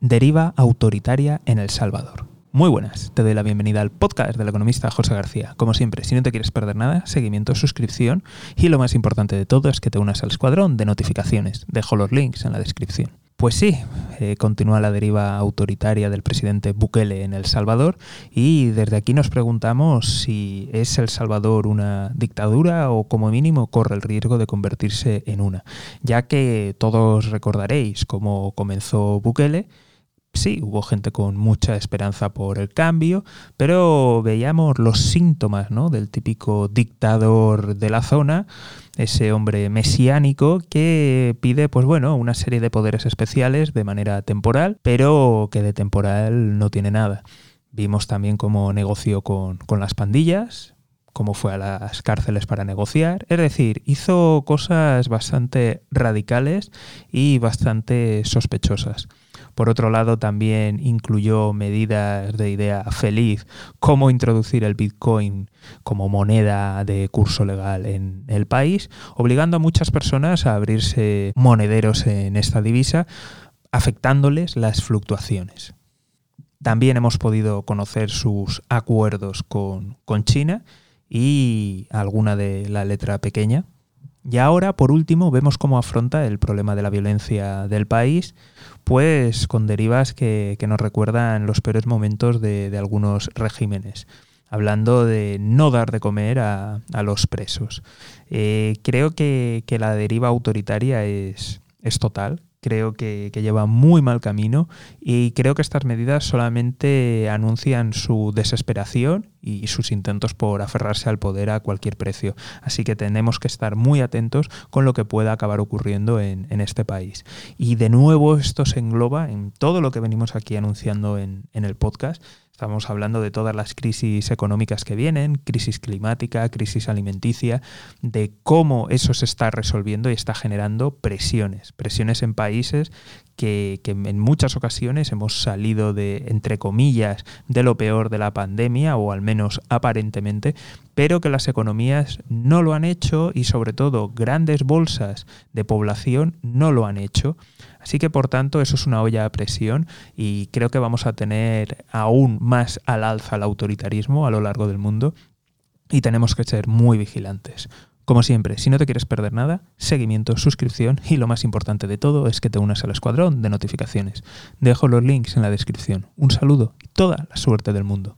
Deriva autoritaria en El Salvador. Muy buenas, te doy la bienvenida al podcast del economista José García. Como siempre, si no te quieres perder nada, seguimiento, suscripción y lo más importante de todo es que te unas al escuadrón de notificaciones. Dejo los links en la descripción. Pues sí, eh, continúa la deriva autoritaria del presidente Bukele en El Salvador y desde aquí nos preguntamos si es El Salvador una dictadura o como mínimo corre el riesgo de convertirse en una, ya que todos recordaréis cómo comenzó Bukele sí, hubo gente con mucha esperanza por el cambio, pero veíamos los síntomas ¿no? del típico dictador de la zona, ese hombre mesiánico que pide, pues bueno, una serie de poderes especiales de manera temporal, pero que de temporal no tiene nada. Vimos también cómo negoció con, con las pandillas, cómo fue a las cárceles para negociar. Es decir, hizo cosas bastante radicales y bastante sospechosas. Por otro lado, también incluyó medidas de idea feliz, como introducir el Bitcoin como moneda de curso legal en el país, obligando a muchas personas a abrirse monederos en esta divisa, afectándoles las fluctuaciones. También hemos podido conocer sus acuerdos con, con China y alguna de la letra pequeña, y ahora, por último, vemos cómo afronta el problema de la violencia del país, pues con derivas que, nos recuerdan los peores momentos de, algunos regímenes hablando de no dar de comer a, los presos. Eh, creo que, la deriva autoritaria es total, creo que, lleva muy mal camino y creo que estas medidas solamente anuncian su desesperación y sus intentos por aferrarse al poder a cualquier precio. Así que tenemos que estar muy atentos con lo que pueda acabar ocurriendo en, este país. Y de nuevo esto se engloba en todo lo que venimos aquí anunciando en, el podcast Estamos hablando de todas las crisis económicas que vienen, crisis climática, crisis alimenticia, de cómo eso se está resolviendo y está generando presiones, presiones en países que, en muchas ocasiones hemos salido de, entre comillas, de lo peor de la pandemia, o al menos aparentemente, pero que las economías no lo han hecho y sobre todo grandes bolsas de población no lo han hecho. Así que por tanto eso es una olla a presión y creo que vamos a tener aún más al alza el autoritarismo a lo largo del mundo y tenemos que ser muy vigilantes. Como siempre, si no te quieres perder nada, seguimiento, suscripción y lo más importante de todo es que te unas al escuadrón de notificaciones. Dejo los links en la descripción. Un saludo y toda la suerte del mundo.